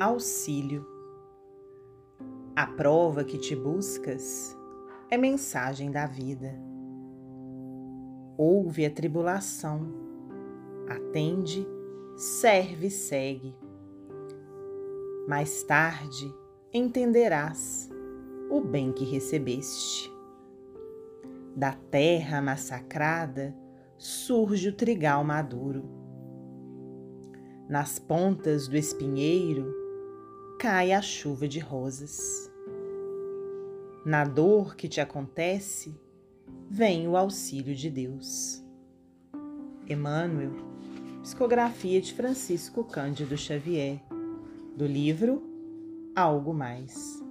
auxílio. A prova que te buscas é mensagem da vida. Ouve a tribulação, atende, serve e segue. Mais tarde entenderás o bem que recebeste. Da terra massacrada surge o trigal maduro. Nas pontas do espinheiro cai a chuva de rosas. Na dor que te acontece, vem o auxílio de Deus. Emmanuel, psicografia de Francisco Cândido Xavier, do livro Algo Mais.